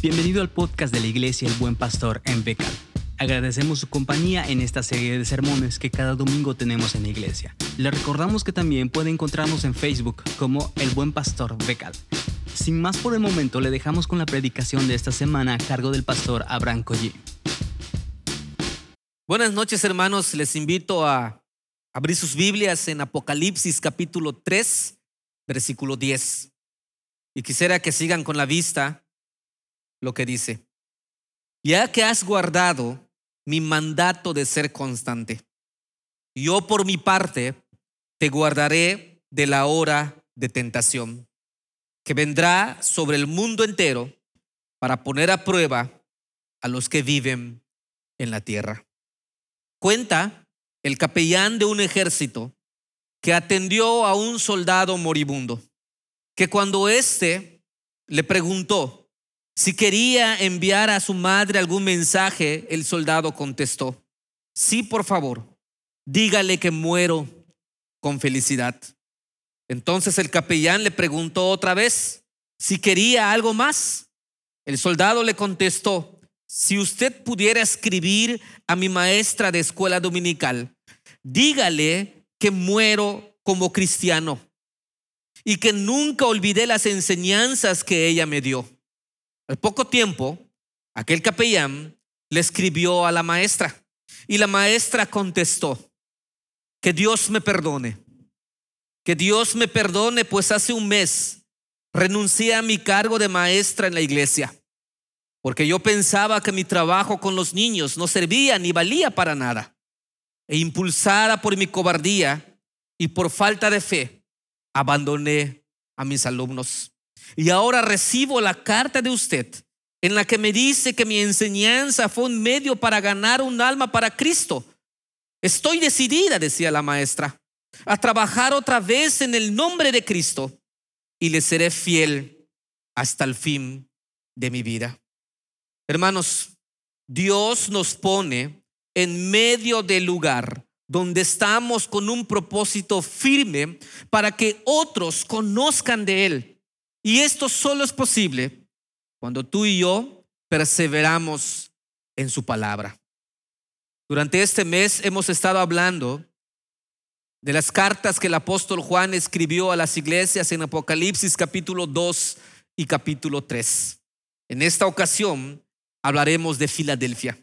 Bienvenido al podcast de la Iglesia El Buen Pastor en Becal. Agradecemos su compañía en esta serie de sermones que cada domingo tenemos en la iglesia. Le recordamos que también puede encontrarnos en Facebook como El Buen Pastor Becal. Sin más por el momento, le dejamos con la predicación de esta semana a cargo del pastor Abraham Collí. Buenas noches hermanos, les invito a abrir sus Biblias en Apocalipsis capítulo 3, versículo 10. Y quisiera que sigan con la vista lo que dice. Ya que has guardado mi mandato de ser constante, yo por mi parte te guardaré de la hora de tentación que vendrá sobre el mundo entero para poner a prueba a los que viven en la tierra. Cuenta el capellán de un ejército que atendió a un soldado moribundo, que cuando éste le preguntó si quería enviar a su madre algún mensaje, el soldado contestó, sí, por favor, dígale que muero con felicidad. Entonces el capellán le preguntó otra vez si quería algo más. El soldado le contestó, si usted pudiera escribir a mi maestra de escuela dominical, dígale que muero como cristiano y que nunca olvidé las enseñanzas que ella me dio. Al poco tiempo, aquel capellán le escribió a la maestra y la maestra contestó, que Dios me perdone, que Dios me perdone, pues hace un mes renuncié a mi cargo de maestra en la iglesia, porque yo pensaba que mi trabajo con los niños no servía ni valía para nada. E impulsada por mi cobardía y por falta de fe, abandoné a mis alumnos. Y ahora recibo la carta de usted en la que me dice que mi enseñanza fue un medio para ganar un alma para Cristo. Estoy decidida, decía la maestra, a trabajar otra vez en el nombre de Cristo y le seré fiel hasta el fin de mi vida. Hermanos, Dios nos pone en medio del lugar donde estamos con un propósito firme para que otros conozcan de Él y esto solo es posible cuando tú y yo perseveramos en su palabra. Durante este mes hemos estado hablando de las cartas que el apóstol Juan escribió a las iglesias en Apocalipsis capítulo 2 y capítulo 3. En esta ocasión hablaremos de Filadelfia.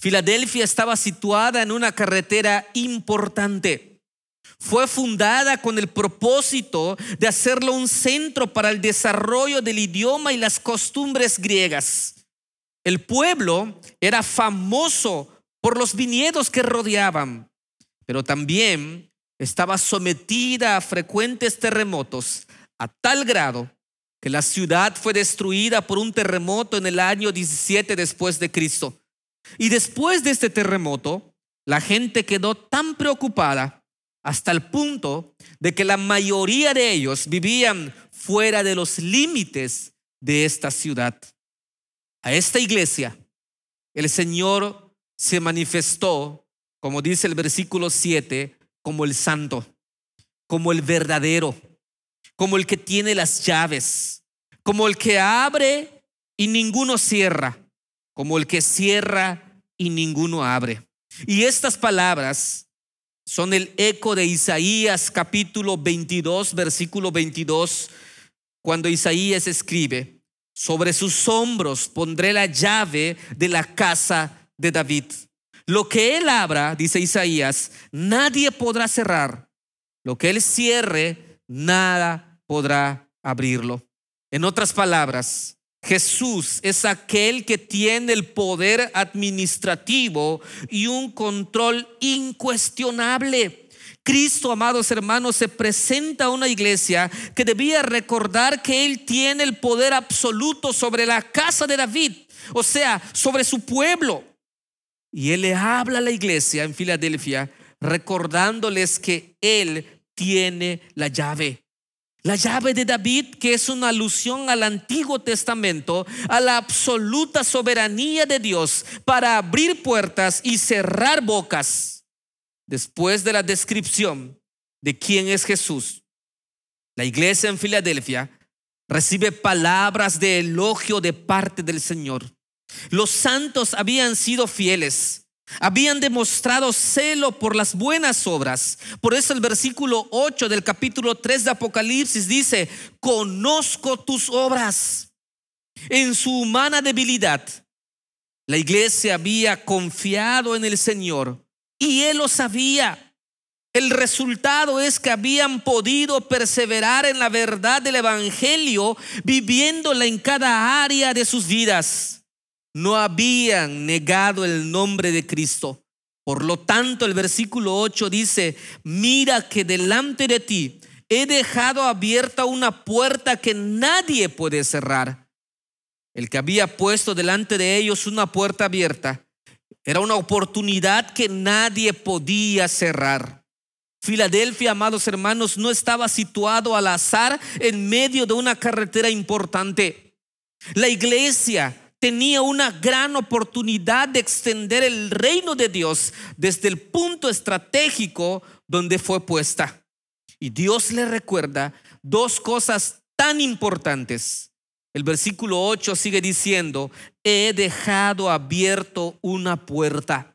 Filadelfia estaba situada en una carretera importante fue fundada con el propósito de hacerlo un centro para el desarrollo del idioma y las costumbres griegas. El pueblo era famoso por los viñedos que rodeaban, pero también estaba sometida a frecuentes terremotos a tal grado que la ciudad fue destruida por un terremoto en el año 17 después de Cristo. Y después de este terremoto, la gente quedó tan preocupada hasta el punto de que la mayoría de ellos vivían fuera de los límites de esta ciudad. A esta iglesia el Señor se manifestó, como dice el versículo 7, como el santo, como el verdadero, como el que tiene las llaves, como el que abre y ninguno cierra, como el que cierra y ninguno abre. Y estas palabras son el eco de Isaías capítulo 22, versículo 22, cuando Isaías escribe, sobre sus hombros pondré la llave de la casa de David. Lo que él abra, dice Isaías, nadie podrá cerrar. Lo que él cierre, nada podrá abrirlo. En otras palabras, Jesús es aquel que tiene el poder administrativo y un control incuestionable. Cristo, amados hermanos, se presenta a una iglesia que debía recordar que Él tiene el poder absoluto sobre la casa de David, o sea, sobre su pueblo. Y Él le habla a la iglesia en Filadelfia recordándoles que Él tiene la llave. La llave de David, que es una alusión al Antiguo Testamento, a la absoluta soberanía de Dios para abrir puertas y cerrar bocas. Después de la descripción de quién es Jesús, la iglesia en Filadelfia recibe palabras de elogio de parte del Señor. Los santos habían sido fieles. Habían demostrado celo por las buenas obras. Por eso el versículo 8 del capítulo 3 de Apocalipsis dice, conozco tus obras. En su humana debilidad, la iglesia había confiado en el Señor y Él lo sabía. El resultado es que habían podido perseverar en la verdad del Evangelio, viviéndola en cada área de sus vidas. No habían negado el nombre de Cristo. Por lo tanto, el versículo 8 dice, mira que delante de ti he dejado abierta una puerta que nadie puede cerrar. El que había puesto delante de ellos una puerta abierta era una oportunidad que nadie podía cerrar. Filadelfia, amados hermanos, no estaba situado al azar en medio de una carretera importante. La iglesia tenía una gran oportunidad de extender el reino de Dios desde el punto estratégico donde fue puesta. Y Dios le recuerda dos cosas tan importantes. El versículo 8 sigue diciendo, he dejado abierto una puerta.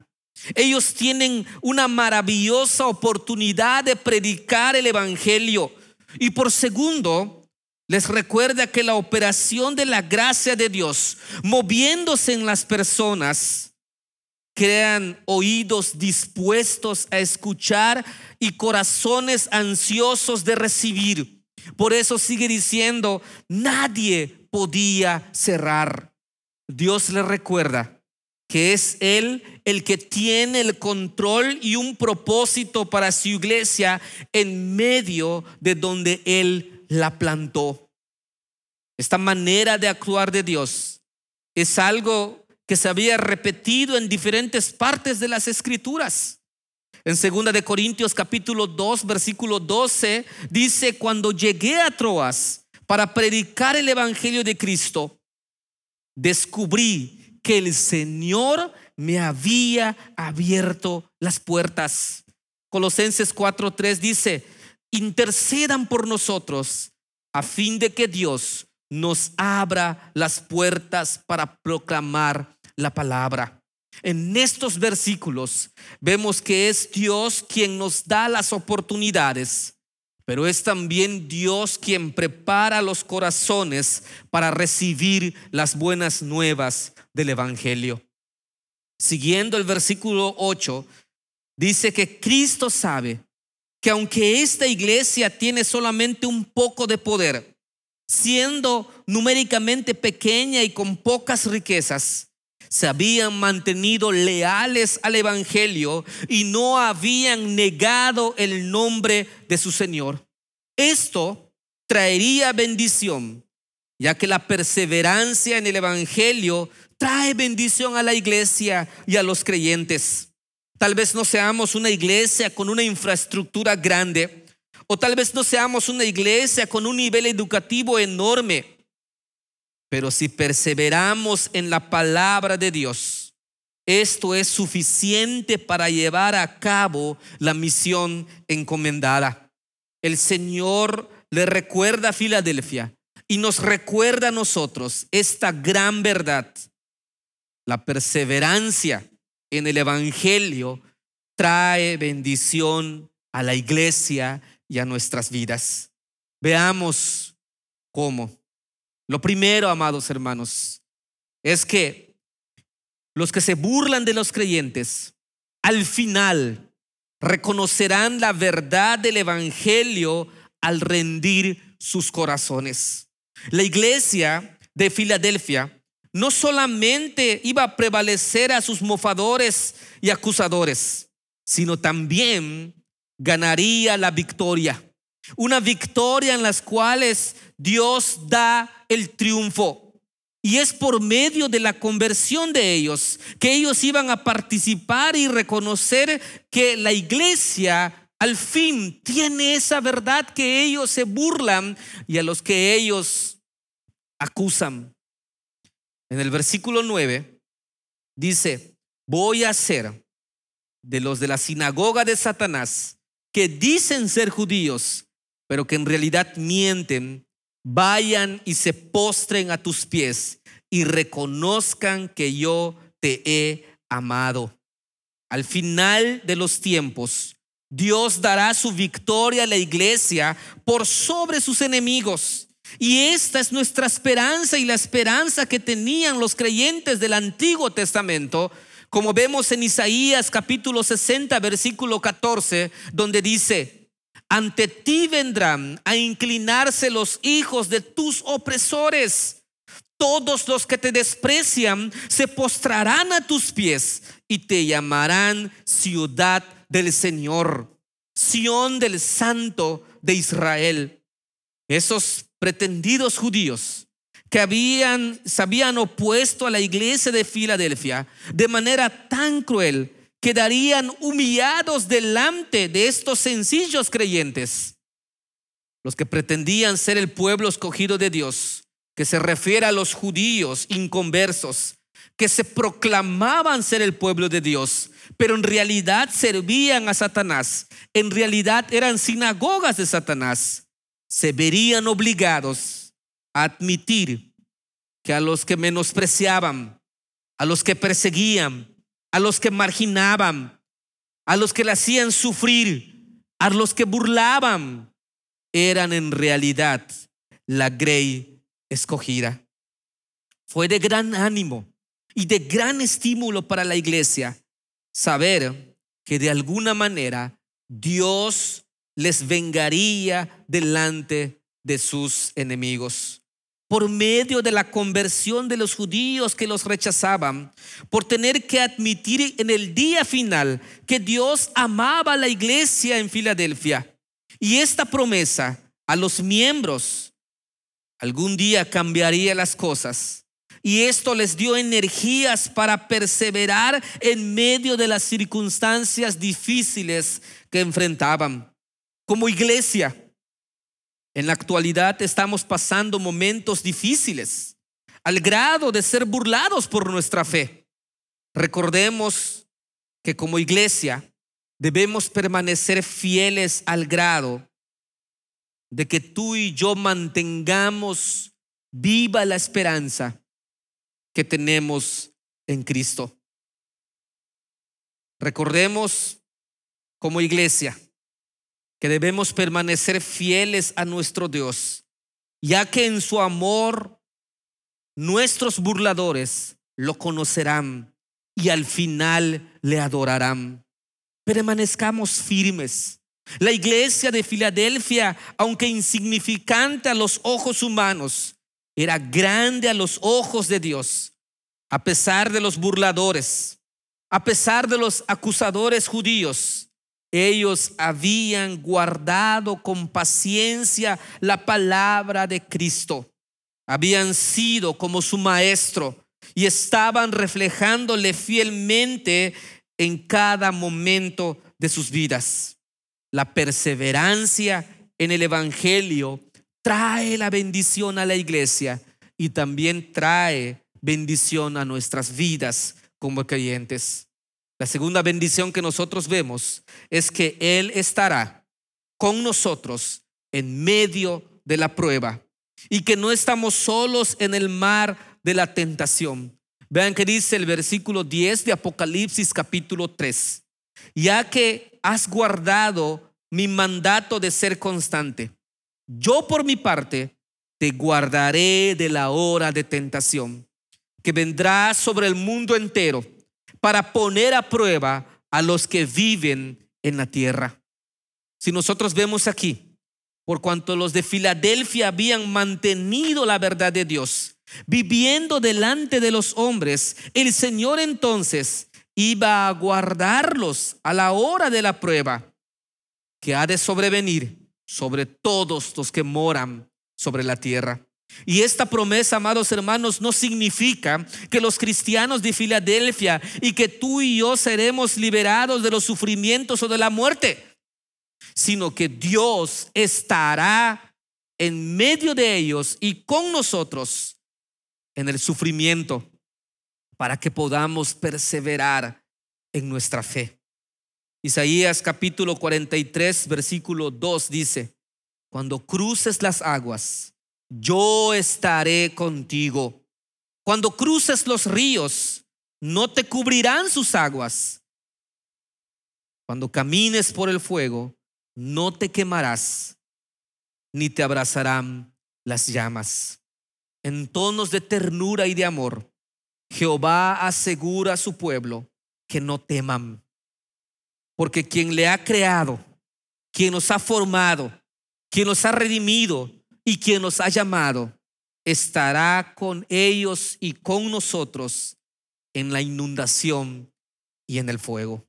Ellos tienen una maravillosa oportunidad de predicar el Evangelio. Y por segundo, les recuerda que la operación de la gracia de Dios, moviéndose en las personas, crean oídos dispuestos a escuchar y corazones ansiosos de recibir. Por eso sigue diciendo, nadie podía cerrar. Dios le recuerda que es Él el que tiene el control y un propósito para su iglesia en medio de donde Él la plantó. Esta manera de actuar de Dios es algo que se había repetido en diferentes partes de las escrituras. En 2 de Corintios capítulo 2 versículo 12 dice, cuando llegué a Troas para predicar el evangelio de Cristo, descubrí que el Señor me había abierto las puertas. Colosenses 4:3 dice, intercedan por nosotros a fin de que Dios nos abra las puertas para proclamar la palabra. En estos versículos vemos que es Dios quien nos da las oportunidades pero es también Dios quien prepara los corazones para recibir las buenas nuevas del Evangelio. Siguiendo el versículo 8, dice que Cristo sabe que aunque esta iglesia tiene solamente un poco de poder, siendo numéricamente pequeña y con pocas riquezas, se habían mantenido leales al Evangelio y no habían negado el nombre de su Señor. Esto traería bendición, ya que la perseverancia en el Evangelio trae bendición a la iglesia y a los creyentes. Tal vez no seamos una iglesia con una infraestructura grande, o tal vez no seamos una iglesia con un nivel educativo enorme, pero si perseveramos en la palabra de Dios, esto es suficiente para llevar a cabo la misión encomendada. El Señor le recuerda a Filadelfia y nos recuerda a nosotros esta gran verdad. La perseverancia en el Evangelio trae bendición a la iglesia y a nuestras vidas. Veamos cómo. Lo primero, amados hermanos, es que los que se burlan de los creyentes, al final reconocerán la verdad del Evangelio al rendir sus corazones. La iglesia de Filadelfia no solamente iba a prevalecer a sus mofadores y acusadores, sino también ganaría la victoria. Una victoria en las cuales Dios da el triunfo. Y es por medio de la conversión de ellos que ellos iban a participar y reconocer que la iglesia al fin tiene esa verdad que ellos se burlan y a los que ellos acusan. En el versículo 9 dice, voy a hacer de los de la sinagoga de Satanás que dicen ser judíos, pero que en realidad mienten vayan y se postren a tus pies y reconozcan que yo te he amado. Al final de los tiempos, Dios dará su victoria a la iglesia por sobre sus enemigos. Y esta es nuestra esperanza y la esperanza que tenían los creyentes del Antiguo Testamento, como vemos en Isaías capítulo 60, versículo 14, donde dice, ante ti vendrán a inclinarse los hijos de tus opresores. Todos los que te desprecian se postrarán a tus pies y te llamarán ciudad del Señor, Sión del Santo de Israel. Esos pretendidos judíos que habían, se habían opuesto a la iglesia de Filadelfia de manera tan cruel, quedarían humillados delante de estos sencillos creyentes, los que pretendían ser el pueblo escogido de Dios, que se refiere a los judíos inconversos, que se proclamaban ser el pueblo de Dios, pero en realidad servían a Satanás, en realidad eran sinagogas de Satanás, se verían obligados a admitir que a los que menospreciaban, a los que perseguían, a los que marginaban, a los que le hacían sufrir, a los que burlaban, eran en realidad la grey escogida. Fue de gran ánimo y de gran estímulo para la iglesia saber que de alguna manera Dios les vengaría delante de sus enemigos por medio de la conversión de los judíos que los rechazaban, por tener que admitir en el día final que Dios amaba a la iglesia en Filadelfia. Y esta promesa a los miembros algún día cambiaría las cosas. Y esto les dio energías para perseverar en medio de las circunstancias difíciles que enfrentaban. Como iglesia, en la actualidad estamos pasando momentos difíciles al grado de ser burlados por nuestra fe. Recordemos que como iglesia debemos permanecer fieles al grado de que tú y yo mantengamos viva la esperanza que tenemos en Cristo. Recordemos como iglesia que debemos permanecer fieles a nuestro Dios, ya que en su amor nuestros burladores lo conocerán y al final le adorarán. Permanezcamos firmes. La iglesia de Filadelfia, aunque insignificante a los ojos humanos, era grande a los ojos de Dios, a pesar de los burladores, a pesar de los acusadores judíos ellos habían guardado con paciencia la palabra de Cristo. Habían sido como su maestro y estaban reflejándole fielmente en cada momento de sus vidas. La perseverancia en el Evangelio trae la bendición a la iglesia y también trae bendición a nuestras vidas como creyentes. La segunda bendición que nosotros vemos es que Él estará con nosotros en medio de la prueba y que no estamos solos en el mar de la tentación. Vean que dice el versículo 10 de Apocalipsis capítulo 3. Ya que has guardado mi mandato de ser constante, yo por mi parte te guardaré de la hora de tentación que vendrá sobre el mundo entero para poner a prueba a los que viven en la tierra. Si nosotros vemos aquí, por cuanto los de Filadelfia habían mantenido la verdad de Dios, viviendo delante de los hombres, el Señor entonces iba a guardarlos a la hora de la prueba que ha de sobrevenir sobre todos los que moran sobre la tierra. Y esta promesa, amados hermanos, no significa que los cristianos de Filadelfia y que tú y yo seremos liberados de los sufrimientos o de la muerte, sino que Dios estará en medio de ellos y con nosotros en el sufrimiento para que podamos perseverar en nuestra fe. Isaías capítulo 43, versículo 2 dice, cuando cruces las aguas, yo estaré contigo. Cuando cruces los ríos, no te cubrirán sus aguas. Cuando camines por el fuego, no te quemarás, ni te abrazarán las llamas. En tonos de ternura y de amor, Jehová asegura a su pueblo que no teman, porque quien le ha creado, quien nos ha formado, quien nos ha redimido y quien nos ha llamado, estará con ellos y con nosotros en la inundación y en el fuego.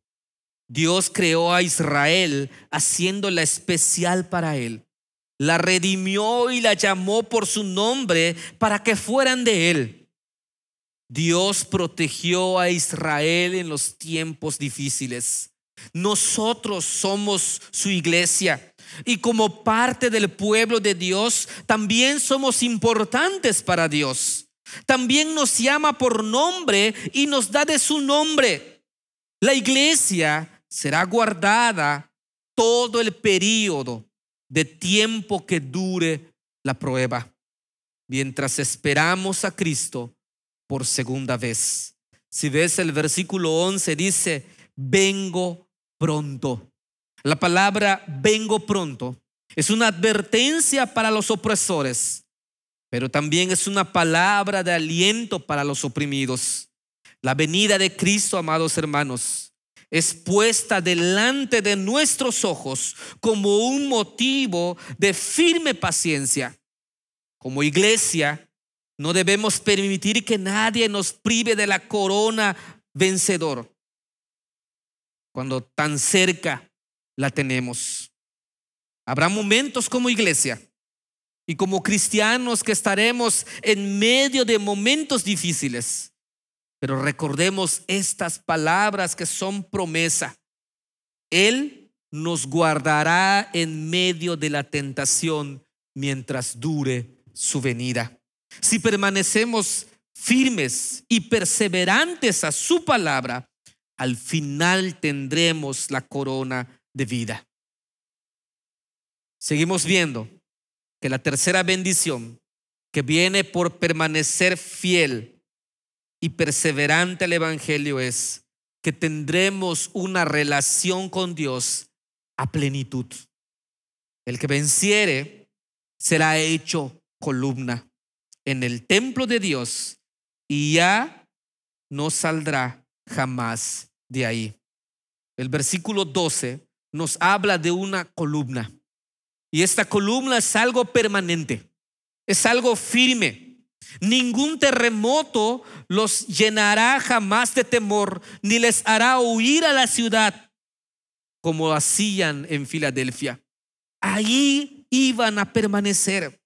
Dios creó a Israel haciéndola especial para él. La redimió y la llamó por su nombre para que fueran de él. Dios protegió a Israel en los tiempos difíciles. Nosotros somos su iglesia y como parte del pueblo de Dios también somos importantes para Dios. También nos llama por nombre y nos da de su nombre. La iglesia será guardada todo el periodo de tiempo que dure la prueba, mientras esperamos a Cristo por segunda vez. Si ves el versículo 11 dice, vengo pronto. La palabra vengo pronto es una advertencia para los opresores, pero también es una palabra de aliento para los oprimidos. La venida de Cristo, amados hermanos, es puesta delante de nuestros ojos como un motivo de firme paciencia. Como iglesia, no debemos permitir que nadie nos prive de la corona vencedor cuando tan cerca la tenemos. Habrá momentos como iglesia y como cristianos que estaremos en medio de momentos difíciles, pero recordemos estas palabras que son promesa. Él nos guardará en medio de la tentación mientras dure su venida. Si permanecemos firmes y perseverantes a su palabra, al final tendremos la corona de vida. Seguimos viendo que la tercera bendición que viene por permanecer fiel y perseverante al Evangelio es que tendremos una relación con Dios a plenitud. El que venciere será hecho columna en el templo de Dios y ya no saldrá jamás de ahí. El versículo 12 nos habla de una columna. Y esta columna es algo permanente, es algo firme. Ningún terremoto los llenará jamás de temor, ni les hará huir a la ciudad como hacían en Filadelfia. Ahí iban a permanecer.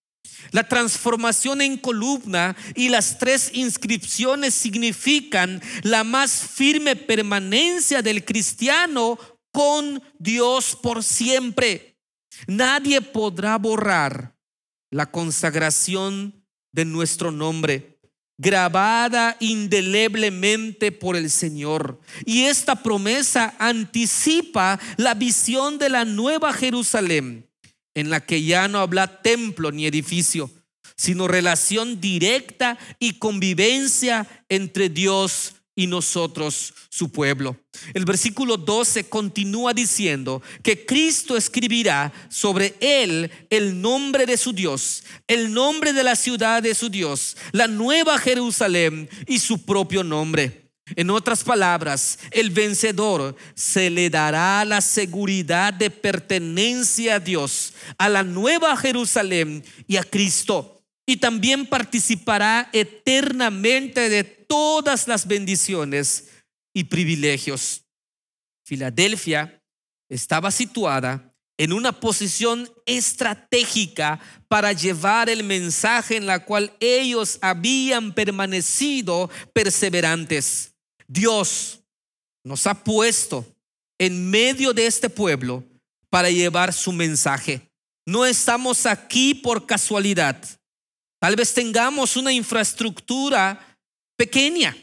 La transformación en columna y las tres inscripciones significan la más firme permanencia del cristiano con Dios por siempre. Nadie podrá borrar la consagración de nuestro nombre, grabada indeleblemente por el Señor. Y esta promesa anticipa la visión de la nueva Jerusalén en la que ya no habla templo ni edificio, sino relación directa y convivencia entre Dios y nosotros, su pueblo. El versículo 12 continúa diciendo que Cristo escribirá sobre él el nombre de su Dios, el nombre de la ciudad de su Dios, la nueva Jerusalén y su propio nombre. En otras palabras, el vencedor se le dará la seguridad de pertenencia a Dios, a la nueva Jerusalén y a Cristo. Y también participará eternamente de todas las bendiciones y privilegios. Filadelfia estaba situada en una posición estratégica para llevar el mensaje en la cual ellos habían permanecido perseverantes. Dios nos ha puesto en medio de este pueblo para llevar su mensaje. No estamos aquí por casualidad. Tal vez tengamos una infraestructura pequeña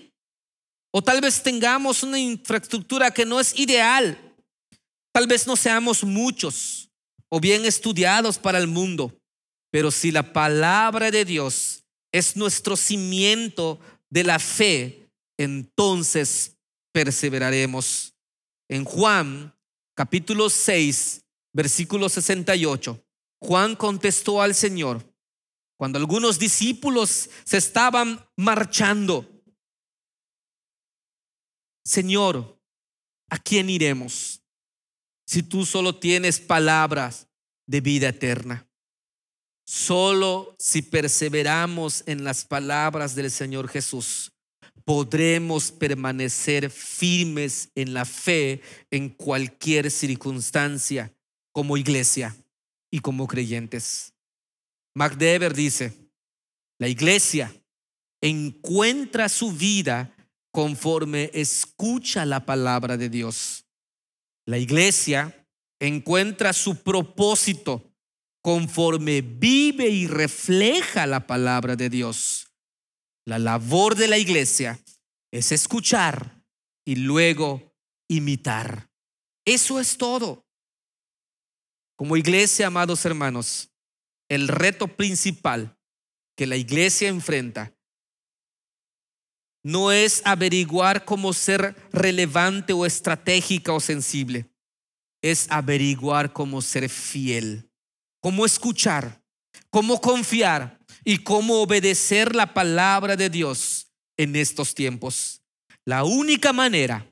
o tal vez tengamos una infraestructura que no es ideal. Tal vez no seamos muchos o bien estudiados para el mundo. Pero si la palabra de Dios es nuestro cimiento de la fe, entonces perseveraremos. En Juan capítulo 6, versículo 68, Juan contestó al Señor cuando algunos discípulos se estaban marchando. Señor, ¿a quién iremos? Si tú solo tienes palabras de vida eterna. Solo si perseveramos en las palabras del Señor Jesús, podremos permanecer firmes en la fe en cualquier circunstancia como iglesia y como creyentes. MacDever dice, la iglesia encuentra su vida conforme escucha la palabra de Dios. La iglesia encuentra su propósito conforme vive y refleja la palabra de Dios. La labor de la iglesia es escuchar y luego imitar. Eso es todo. Como iglesia, amados hermanos, el reto principal que la iglesia enfrenta no es averiguar cómo ser relevante o estratégica o sensible, es averiguar cómo ser fiel, cómo escuchar, cómo confiar y cómo obedecer la palabra de Dios en estos tiempos. La única manera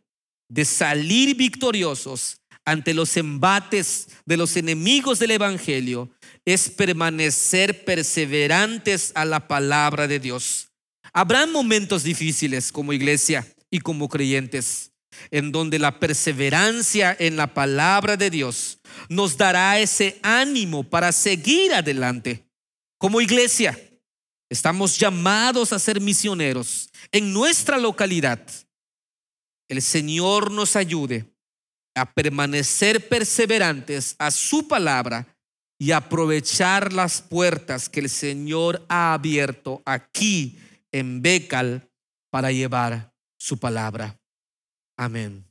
de salir victoriosos ante los embates de los enemigos del Evangelio es permanecer perseverantes a la palabra de Dios. Habrán momentos difíciles como iglesia y como creyentes, en donde la perseverancia en la palabra de Dios nos dará ese ánimo para seguir adelante. Como iglesia, estamos llamados a ser misioneros en nuestra localidad. El Señor nos ayude a permanecer perseverantes a su palabra y aprovechar las puertas que el Señor ha abierto aquí en Becal para llevar su palabra. Amén.